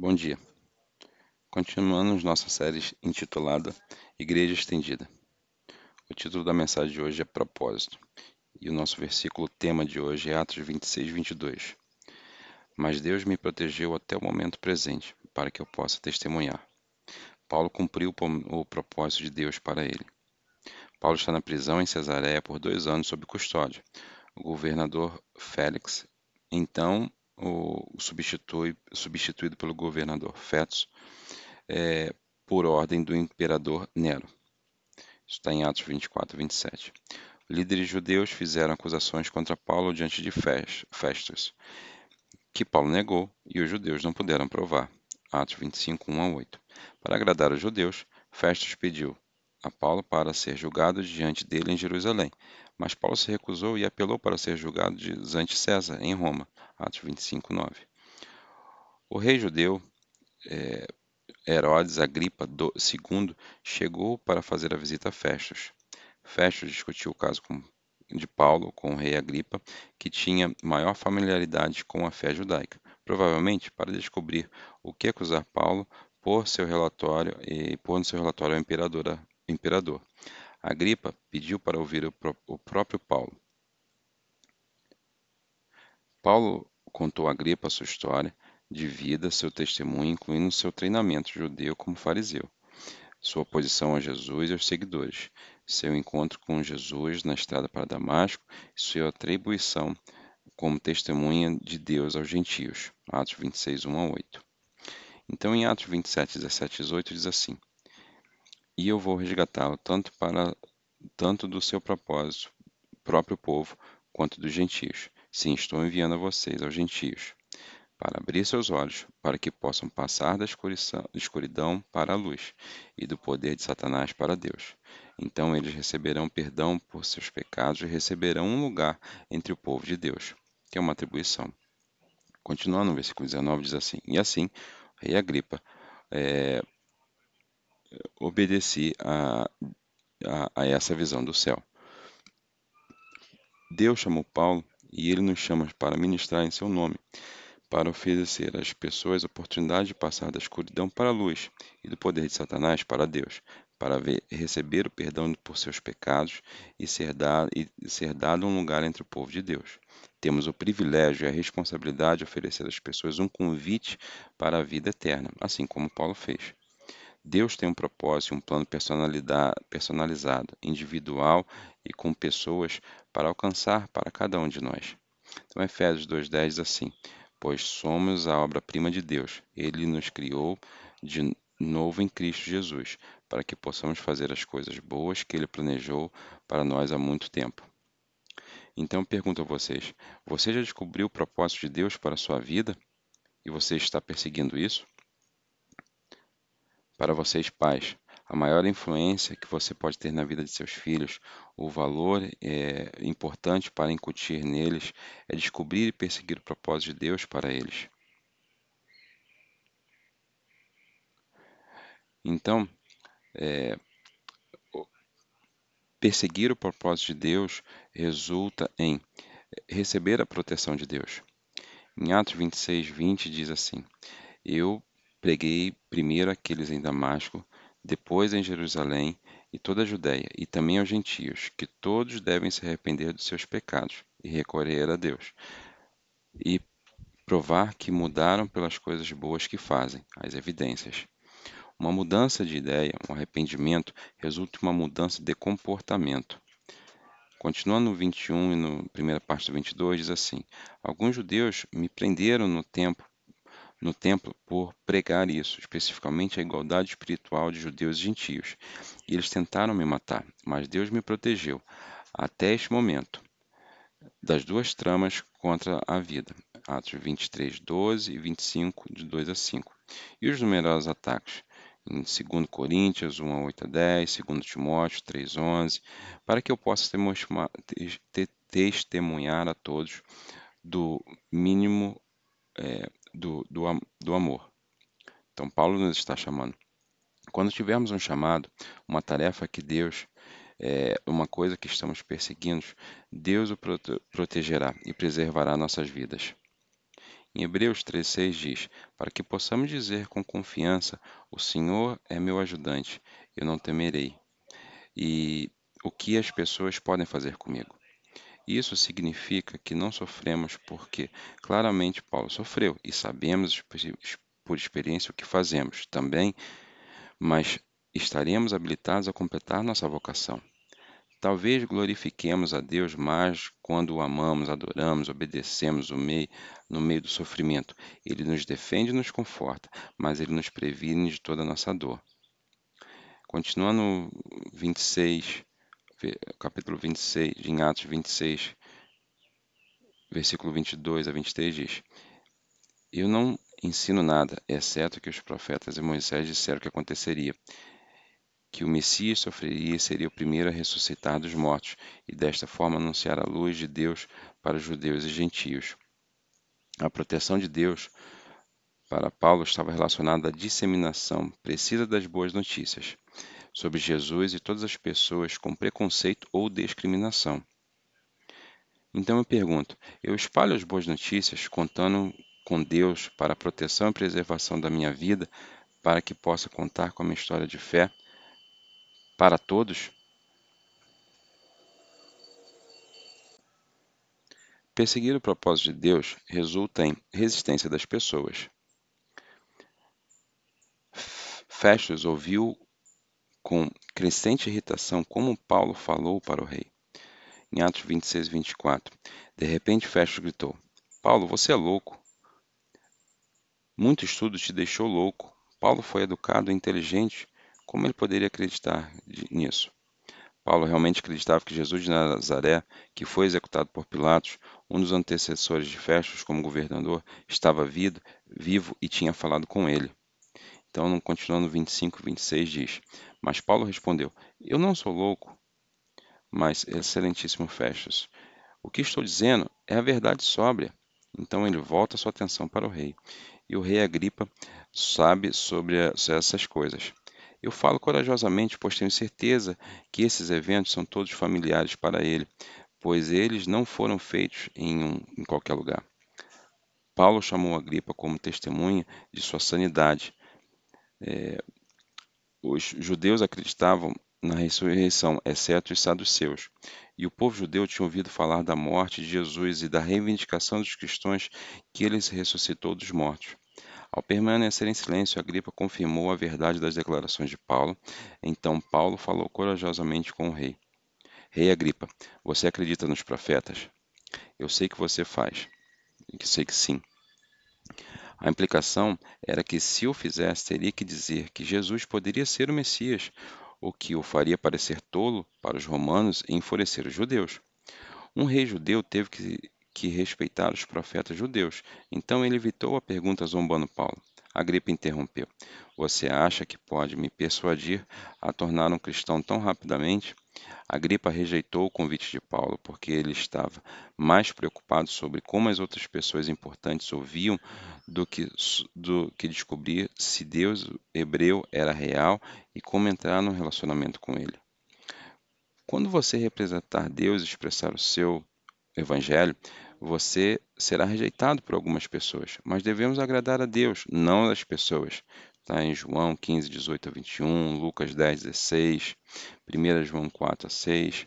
Bom dia. Continuamos nossa série intitulada Igreja Estendida. O título da mensagem de hoje é Propósito, e o nosso versículo tema de hoje é Atos 26, 22. Mas Deus me protegeu até o momento presente, para que eu possa testemunhar. Paulo cumpriu o propósito de Deus para ele. Paulo está na prisão em Cesareia por dois anos sob custódia. O governador Félix então o substitui, substituído pelo governador Fetus, é, por ordem do imperador Nero. Isso está em Atos 24, 27. Líderes judeus fizeram acusações contra Paulo diante de Festus, que Paulo negou e os judeus não puderam provar. Atos 25, 1 a 8. Para agradar os judeus, Festus pediu a Paulo para ser julgado diante dele em Jerusalém, mas Paulo se recusou e apelou para ser julgado diante César, em Roma. Atos 25, 9. O rei judeu é, Herodes Agripa II chegou para fazer a visita a Festus. Festus discutiu o caso com, de Paulo com o rei Agripa, que tinha maior familiaridade com a fé judaica, provavelmente para descobrir o que acusar Paulo por seu relatório e pôr no seu relatório ao imperador, imperador. Agripa pediu para ouvir o, o próprio Paulo. Paulo contou a Agripa sua história de vida, seu testemunho, incluindo seu treinamento judeu como fariseu, sua oposição a Jesus e aos seguidores, seu encontro com Jesus na estrada para Damasco e sua atribuição como testemunha de Deus aos gentios. Atos 26, 1 a 8. Então, em Atos 27, 17 e 18, diz assim: e eu vou resgatá-lo tanto para tanto do seu propósito, próprio povo, quanto dos gentios. Sim, estou enviando a vocês, aos gentios, para abrir seus olhos, para que possam passar da escuridão para a luz, e do poder de Satanás para Deus. Então eles receberão perdão por seus pecados e receberão um lugar entre o povo de Deus, que é uma atribuição. Continuando no versículo 19, diz assim: E assim, rei Agripa, é, obedeci a, a, a essa visão do céu. Deus chamou Paulo e ele nos chama para ministrar em seu nome, para oferecer às pessoas a oportunidade de passar da escuridão para a luz e do poder de Satanás para Deus, para ver, receber o perdão por seus pecados e ser, dado, e ser dado um lugar entre o povo de Deus. Temos o privilégio e a responsabilidade de oferecer às pessoas um convite para a vida eterna, assim como Paulo fez. Deus tem um propósito, um plano personalizado, individual e com pessoas para alcançar para cada um de nós. Então, Efésios 2,10 diz assim: Pois somos a obra-prima de Deus. Ele nos criou de novo em Cristo Jesus, para que possamos fazer as coisas boas que Ele planejou para nós há muito tempo. Então, pergunto a vocês: você já descobriu o propósito de Deus para a sua vida? E você está perseguindo isso? Para vocês, pais, a maior influência que você pode ter na vida de seus filhos, o valor é, importante para incutir neles é descobrir e perseguir o propósito de Deus para eles. Então, é, perseguir o propósito de Deus resulta em receber a proteção de Deus. Em Atos 26, 20 diz assim: Eu, Preguei primeiro àqueles em Damasco, depois em Jerusalém e toda a Judéia, e também aos gentios, que todos devem se arrepender dos seus pecados e recorrer a Deus, e provar que mudaram pelas coisas boas que fazem, as evidências. Uma mudança de ideia, um arrependimento, resulta em uma mudança de comportamento. Continuando no 21 e na primeira parte do 22, diz assim: Alguns judeus me prenderam no tempo no templo por pregar isso, especificamente a igualdade espiritual de judeus e gentios. E eles tentaram me matar, mas Deus me protegeu até este momento das duas tramas contra a vida. Atos 23, 12 e 25, de 2 a 5. E os numerosos ataques em 2 Coríntios 1 a 8 a 10, 2 Timóteo 3, 11, para que eu possa testemunhar a todos do mínimo é, do, do, do amor. Então, Paulo nos está chamando. Quando tivermos um chamado, uma tarefa que Deus, é, uma coisa que estamos perseguindo, Deus o prote protegerá e preservará nossas vidas. Em Hebreus 3,6 diz: Para que possamos dizer com confiança: O Senhor é meu ajudante, eu não temerei. E o que as pessoas podem fazer comigo? Isso significa que não sofremos porque claramente Paulo sofreu e sabemos por experiência o que fazemos também, mas estaremos habilitados a completar nossa vocação. Talvez glorifiquemos a Deus mais quando o amamos, adoramos, obedecemos meio, no meio do sofrimento. Ele nos defende e nos conforta, mas ele nos previne de toda a nossa dor. Continuando 26, capítulo 26, em Atos 26, versículo 22 a 23 diz: Eu não ensino nada, exceto que os profetas e Moisés disseram que aconteceria que o Messias sofreria e seria o primeiro a ressuscitar dos mortos, e desta forma anunciar a luz de Deus para os judeus e gentios. A proteção de Deus para Paulo estava relacionada à disseminação precisa das boas notícias sobre Jesus e todas as pessoas com preconceito ou discriminação. Então eu pergunto: eu espalho as boas notícias contando com Deus para a proteção e preservação da minha vida, para que possa contar com a minha história de fé para todos? Perseguir o propósito de Deus resulta em resistência das pessoas. Festus ouviu com crescente irritação como Paulo falou para o rei. Em Atos 26, 24. De repente Festus gritou: Paulo, você é louco. Muito estudo te deixou louco. Paulo foi educado e inteligente. Como ele poderia acreditar nisso? Paulo realmente acreditava que Jesus de Nazaré, que foi executado por Pilatos, um dos antecessores de Festus como governador, estava vivo e tinha falado com ele. Então, continuando no 25, 26, diz: Mas Paulo respondeu: Eu não sou louco, mas excelentíssimo Festus. O que estou dizendo é a verdade sóbria. Então ele volta sua atenção para o rei. E o rei Agripa sabe sobre essas coisas. Eu falo corajosamente, pois tenho certeza que esses eventos são todos familiares para ele, pois eles não foram feitos em, um, em qualquer lugar. Paulo chamou Agripa como testemunha de sua sanidade. É, os judeus acreditavam na ressurreição, exceto os saduceus. E o povo judeu tinha ouvido falar da morte de Jesus e da reivindicação dos cristãos que ele ressuscitou dos mortos. Ao permanecer em silêncio, Agripa confirmou a verdade das declarações de Paulo. Então Paulo falou corajosamente com o rei. Rei Agripa, você acredita nos profetas? Eu sei que você faz. E que sei que sim. A implicação era que se o fizesse, teria que dizer que Jesus poderia ser o Messias, o que o faria parecer tolo para os romanos e enfurecer os judeus. Um rei judeu teve que que respeitar os profetas judeus. Então ele evitou a pergunta zombando Paulo. Agripa interrompeu. Você acha que pode me persuadir a tornar um cristão tão rapidamente? Agripa rejeitou o convite de Paulo porque ele estava mais preocupado sobre como as outras pessoas importantes ouviam do que, do que descobrir se Deus hebreu era real e como entrar num relacionamento com ele. Quando você representar Deus e expressar o seu evangelho, você será rejeitado por algumas pessoas, mas devemos agradar a Deus, não as pessoas. Está em João 15, 18 a 21, Lucas 10, 16, 1 João 4 a 6.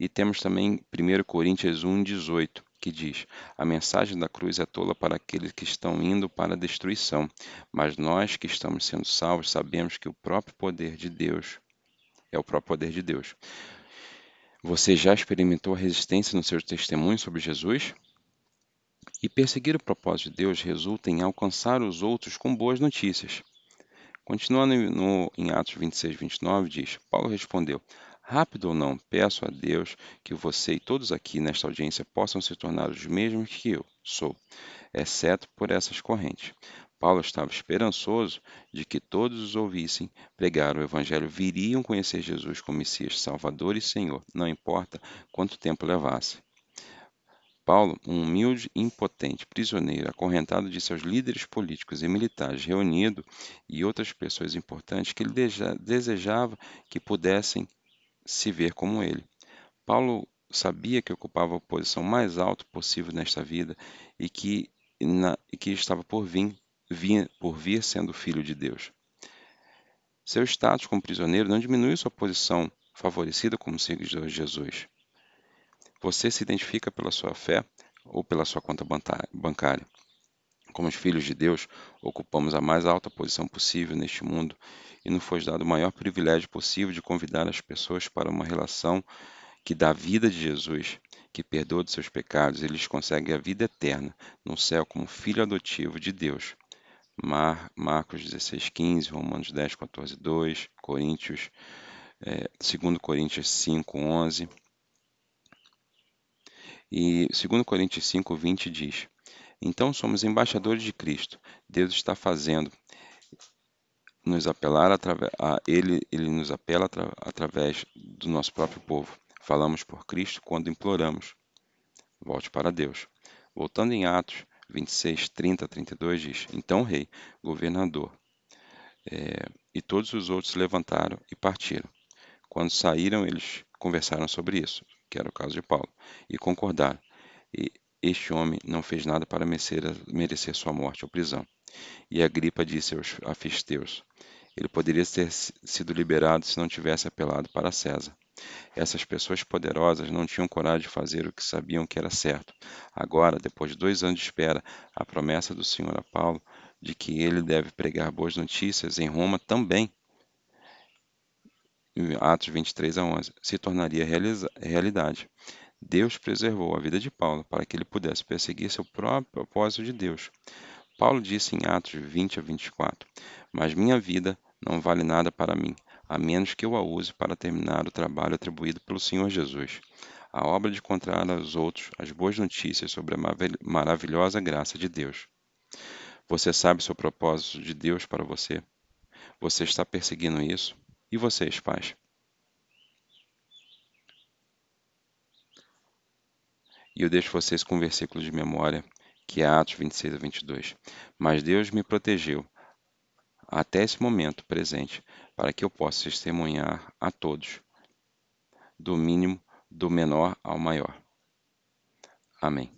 E temos também 1 Coríntios 1, 18, que diz: A mensagem da cruz é tola para aqueles que estão indo para a destruição, mas nós que estamos sendo salvos sabemos que o próprio poder de Deus é o próprio poder de Deus. Você já experimentou a resistência no seu testemunho sobre Jesus? E perseguir o propósito de Deus resulta em alcançar os outros com boas notícias. Continuando no, em Atos 26, 29, diz: Paulo respondeu: Rápido ou não, peço a Deus que você e todos aqui nesta audiência possam se tornar os mesmos que eu sou, exceto por essas correntes. Paulo estava esperançoso de que todos os ouvissem pregar o Evangelho, viriam conhecer Jesus como Messias, Salvador e Senhor, não importa quanto tempo levasse. Paulo, um humilde e impotente prisioneiro, acorrentado de seus líderes políticos e militares reunido e outras pessoas importantes que ele desejava que pudessem se ver como ele. Paulo sabia que ocupava a posição mais alta possível nesta vida e que na, que estava por vir, vir, por vir sendo filho de Deus. Seu status como prisioneiro não diminui sua posição favorecida como seguidor de Jesus. Você se identifica pela sua fé ou pela sua conta bancária. Como os filhos de Deus, ocupamos a mais alta posição possível neste mundo e nos foi dado o maior privilégio possível de convidar as pessoas para uma relação que dá vida de Jesus, que perdoa de seus pecados e lhes consegue a vida eterna no céu como filho adotivo de Deus. Mar, Marcos 16, 15, Romanos 10, 14, 2, Coríntios, é, 2 Coríntios 5, 11. E 2 Coríntios 5, 20 diz: então somos embaixadores de Cristo. Deus está fazendo nos apelar a ele, ele nos apela atra, através do nosso próprio povo. Falamos por Cristo quando imploramos. Volte para Deus. Voltando em Atos 26, 30 32 diz: Então rei, governador é, e todos os outros se levantaram e partiram. Quando saíram, eles conversaram sobre isso, que era o caso de Paulo, e concordaram. E este homem não fez nada para merecer sua morte ou prisão. E Agripa disse aos afisteus: ele poderia ter sido liberado se não tivesse apelado para César. Essas pessoas poderosas não tinham coragem de fazer o que sabiam que era certo. Agora, depois de dois anos de espera, a promessa do Senhor a Paulo de que ele deve pregar boas notícias em Roma também, Atos 23 a 11, se tornaria realidade. Deus preservou a vida de Paulo para que ele pudesse perseguir seu próprio propósito de Deus. Paulo disse em Atos 20 a 24: Mas minha vida não vale nada para mim, a menos que eu a use para terminar o trabalho atribuído pelo Senhor Jesus, a obra de contar aos outros as boas notícias sobre a maravilhosa graça de Deus. Você sabe seu propósito de Deus para você? Você está perseguindo isso? E vocês, pais? E eu deixo vocês com um versículo de memória, que é Atos 26 a 22. Mas Deus me protegeu até esse momento presente, para que eu possa testemunhar a todos, do mínimo, do menor ao maior. Amém.